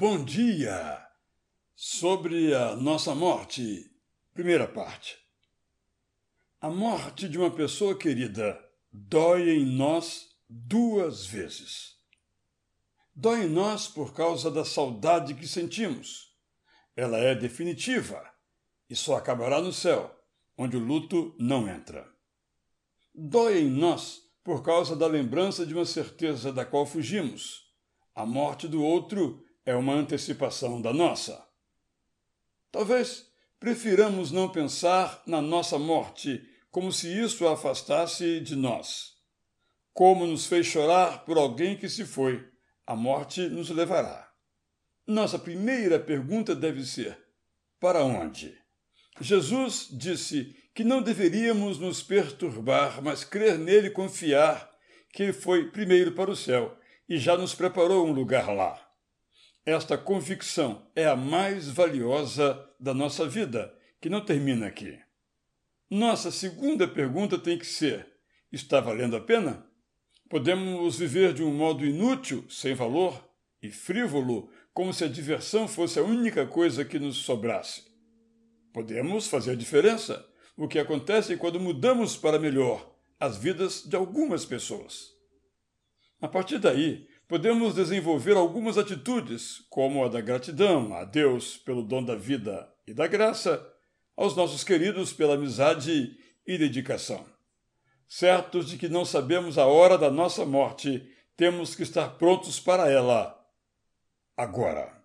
Bom dia! Sobre a nossa morte, primeira parte. A morte de uma pessoa querida dói em nós duas vezes. Dói em nós por causa da saudade que sentimos. Ela é definitiva e só acabará no céu, onde o luto não entra. Dói em nós por causa da lembrança de uma certeza da qual fugimos. A morte do outro é uma antecipação da nossa. Talvez prefiramos não pensar na nossa morte como se isso a afastasse de nós. Como nos fez chorar por alguém que se foi, a morte nos levará. Nossa primeira pergunta deve ser: para onde? Jesus disse que não deveríamos nos perturbar, mas crer nele e confiar que ele foi primeiro para o céu e já nos preparou um lugar lá. Esta convicção é a mais valiosa da nossa vida, que não termina aqui. Nossa segunda pergunta tem que ser: está valendo a pena? Podemos viver de um modo inútil, sem valor e frívolo, como se a diversão fosse a única coisa que nos sobrasse. Podemos fazer diferença, o que acontece quando mudamos para melhor as vidas de algumas pessoas. A partir daí, podemos desenvolver algumas atitudes, como a da gratidão a Deus pelo dom da vida e da graça, aos nossos queridos pela amizade e dedicação. Certos de que não sabemos a hora da nossa morte, temos que estar prontos para ela agora.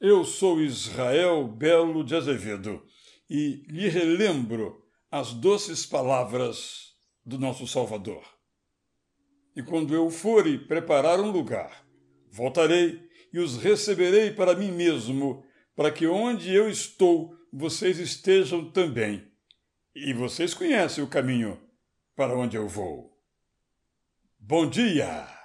Eu sou Israel Belo de Azevedo e lhe relembro as doces palavras do nosso Salvador. E quando eu for e preparar um lugar, voltarei e os receberei para mim mesmo, para que onde eu estou vocês estejam também. E vocês conhecem o caminho para onde eu vou. Bom dia!